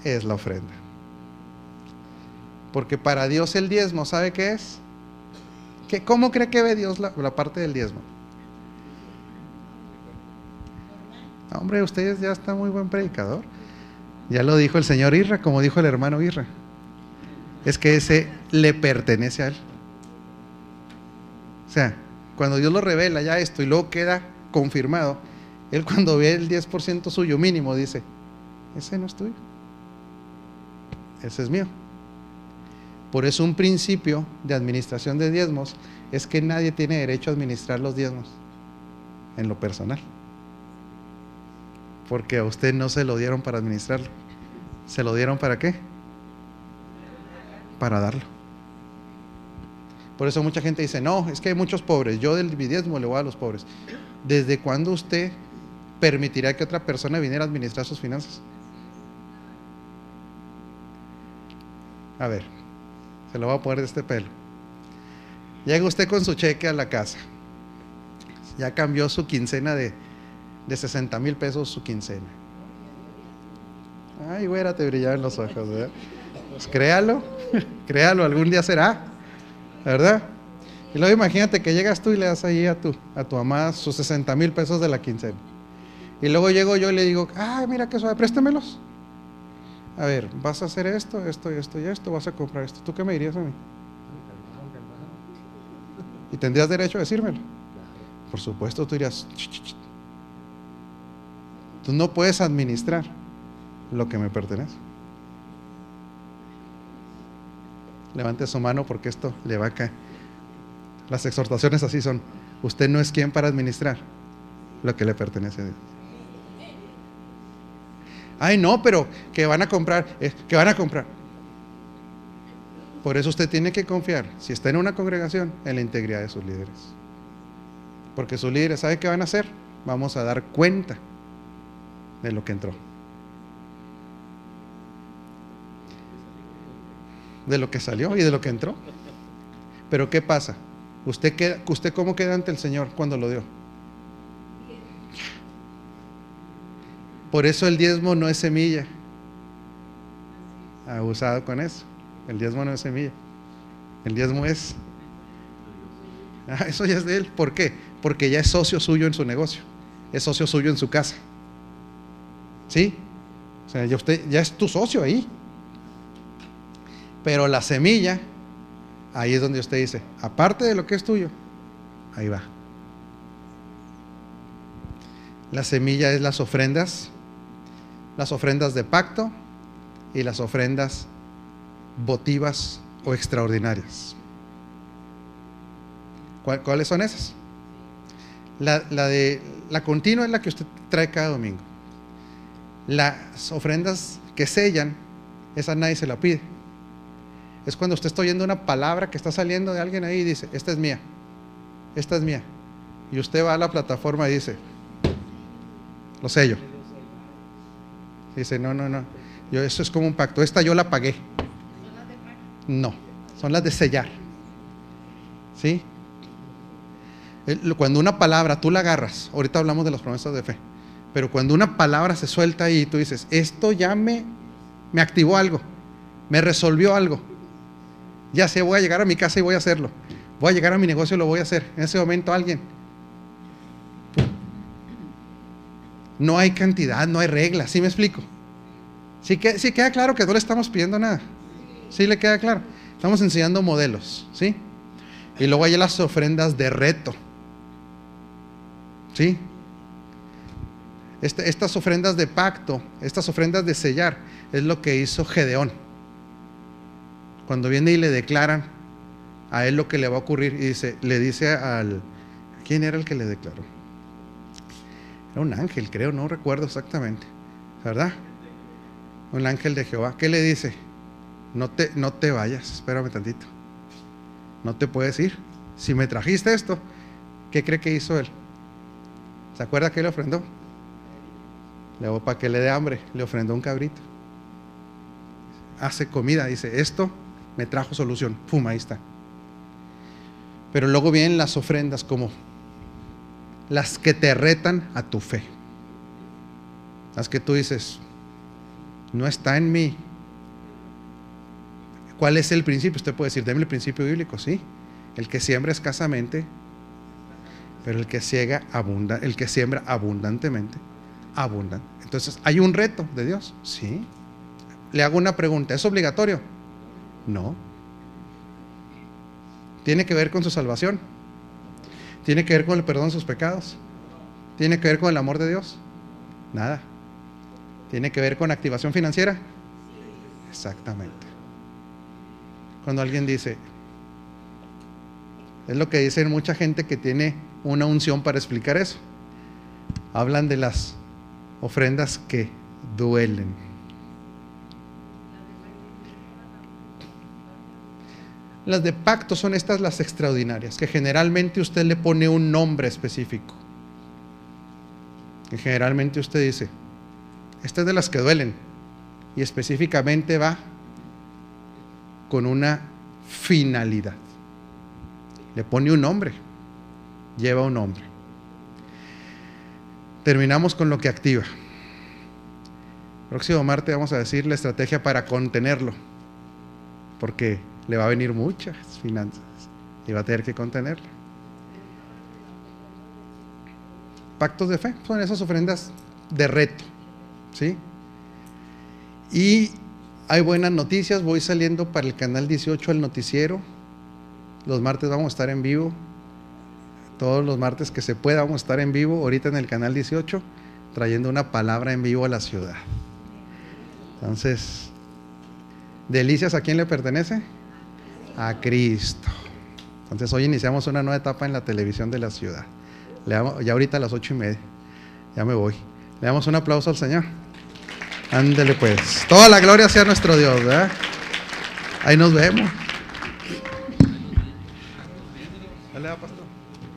es la ofrenda. Porque para Dios el diezmo, ¿sabe qué es? ¿Qué, ¿Cómo cree que ve Dios la, la parte del diezmo? Hombre, ustedes ya está muy buen predicador. Ya lo dijo el señor Irra, como dijo el hermano Irra. Es que ese le pertenece a él. O sea, cuando Dios lo revela ya esto y luego queda confirmado, él cuando ve el 10% suyo mínimo dice, ese no es tuyo, ese es mío. Por eso un principio de administración de diezmos es que nadie tiene derecho a administrar los diezmos en lo personal. Porque a usted no se lo dieron para administrarlo. ¿Se lo dieron para qué? Para darlo. Por eso mucha gente dice, no, es que hay muchos pobres, yo del mi diezmo le voy a los pobres. ¿Desde cuándo usted permitirá que otra persona viniera a administrar sus finanzas? A ver, se lo voy a poner de este pelo. Llega usted con su cheque a la casa. Ya cambió su quincena de, de 60 mil pesos su quincena. Ay, güera, te brillaban los ojos. Pues créalo, créalo, algún día será, ¿verdad? Y luego imagínate que llegas tú y le das ahí a tu, a tu mamá sus 60 mil pesos de la quincena. Y luego llego yo y le digo, ay, mira qué suave, préstamelos. A ver, vas a hacer esto, esto, esto y esto, vas a comprar esto. ¿Tú qué me dirías a mí? Y tendrías derecho a decírmelo. Por supuesto, tú dirías, tú no puedes administrar lo que me pertenece. Levante su mano porque esto le va a caer. Las exhortaciones así son. Usted no es quien para administrar lo que le pertenece a Dios. Ay, no, pero que van a comprar, eh, que van a comprar. Por eso usted tiene que confiar, si está en una congregación, en la integridad de sus líderes. Porque sus líderes, ¿sabe qué van a hacer? Vamos a dar cuenta de lo que entró. De lo que salió y de lo que entró. Pero ¿qué pasa? ¿Usted, queda, ¿Usted cómo queda ante el Señor cuando lo dio? Por eso el diezmo no es semilla. Abusado con eso. El diezmo no es semilla. El diezmo es. Ah, eso ya es de él. ¿Por qué? Porque ya es socio suyo en su negocio. Es socio suyo en su casa. ¿Sí? O sea, ya, usted, ya es tu socio ahí. Pero la semilla, ahí es donde usted dice, aparte de lo que es tuyo, ahí va. La semilla es las ofrendas, las ofrendas de pacto y las ofrendas votivas o extraordinarias. ¿Cuáles son esas? La, de la continua es la que usted trae cada domingo. Las ofrendas que sellan, esa nadie se la pide. Es cuando usted está oyendo una palabra que está saliendo de alguien ahí y dice, esta es mía, esta es mía. Y usted va a la plataforma y dice, lo sello. Dice, no, no, no. Yo, eso es como un pacto. Esta yo la pagué. No, son las de sellar. ¿Sí? Cuando una palabra tú la agarras, ahorita hablamos de las promesas de fe, pero cuando una palabra se suelta ahí y tú dices, esto ya me, me activó algo, me resolvió algo, ya sé, voy a llegar a mi casa y voy a hacerlo, voy a llegar a mi negocio y lo voy a hacer. En ese momento alguien, no hay cantidad, no hay reglas, ¿sí me explico? Sí, que, sí queda claro que no le estamos pidiendo nada. ¿Sí le queda claro? Estamos enseñando modelos, ¿sí? Y luego hay las ofrendas de reto. ¿Sí? Este, estas ofrendas de pacto, estas ofrendas de sellar, es lo que hizo Gedeón. Cuando viene y le declaran a él lo que le va a ocurrir, y dice, le dice al. ¿Quién era el que le declaró? Era un ángel, creo, no recuerdo exactamente. ¿Verdad? Un ángel de Jehová. ¿Qué le dice? no te, no te vayas, espérame tantito. No te puedes ir. Si me trajiste esto, ¿qué cree que hizo él? ¿Se acuerda que le ofrendó? Le para que le dé hambre, le ofrendó un cabrito. Hace comida, dice, esto me trajo solución. Fuma, ahí está. Pero luego vienen las ofrendas como las que te retan a tu fe. Las que tú dices, no está en mí, ¿Cuál es el principio? Usted puede decir, deme el principio bíblico, sí. El que siembra escasamente, pero el que ciega abunda, el que siembra abundantemente, abundan. Entonces, ¿hay un reto de Dios? Sí. Le hago una pregunta, ¿es obligatorio? No. ¿Tiene que ver con su salvación? ¿Tiene que ver con el perdón de sus pecados? ¿Tiene que ver con el amor de Dios? Nada. ¿Tiene que ver con activación financiera? Exactamente. Cuando alguien dice, es lo que dicen mucha gente que tiene una unción para explicar eso. Hablan de las ofrendas que duelen. Las de pacto son estas las extraordinarias, que generalmente usted le pone un nombre específico. Que generalmente usted dice, esta es de las que duelen. Y específicamente va con una finalidad. Le pone un nombre, lleva un nombre. Terminamos con lo que activa. Próximo martes vamos a decir la estrategia para contenerlo, porque le va a venir muchas finanzas y va a tener que contenerlo. Pactos de fe son esas ofrendas de reto, ¿sí? Y hay buenas noticias, voy saliendo para el canal 18 al noticiero. Los martes vamos a estar en vivo. Todos los martes que se pueda vamos a estar en vivo, ahorita en el canal 18, trayendo una palabra en vivo a la ciudad. Entonces, Delicias, ¿a quién le pertenece? a Cristo. Entonces hoy iniciamos una nueva etapa en la televisión de la ciudad. Ya ahorita a las ocho y media. Ya me voy. Le damos un aplauso al Señor. Ándele pues. Toda la gloria sea nuestro Dios. Ahí nos vemos. Dale, pastor.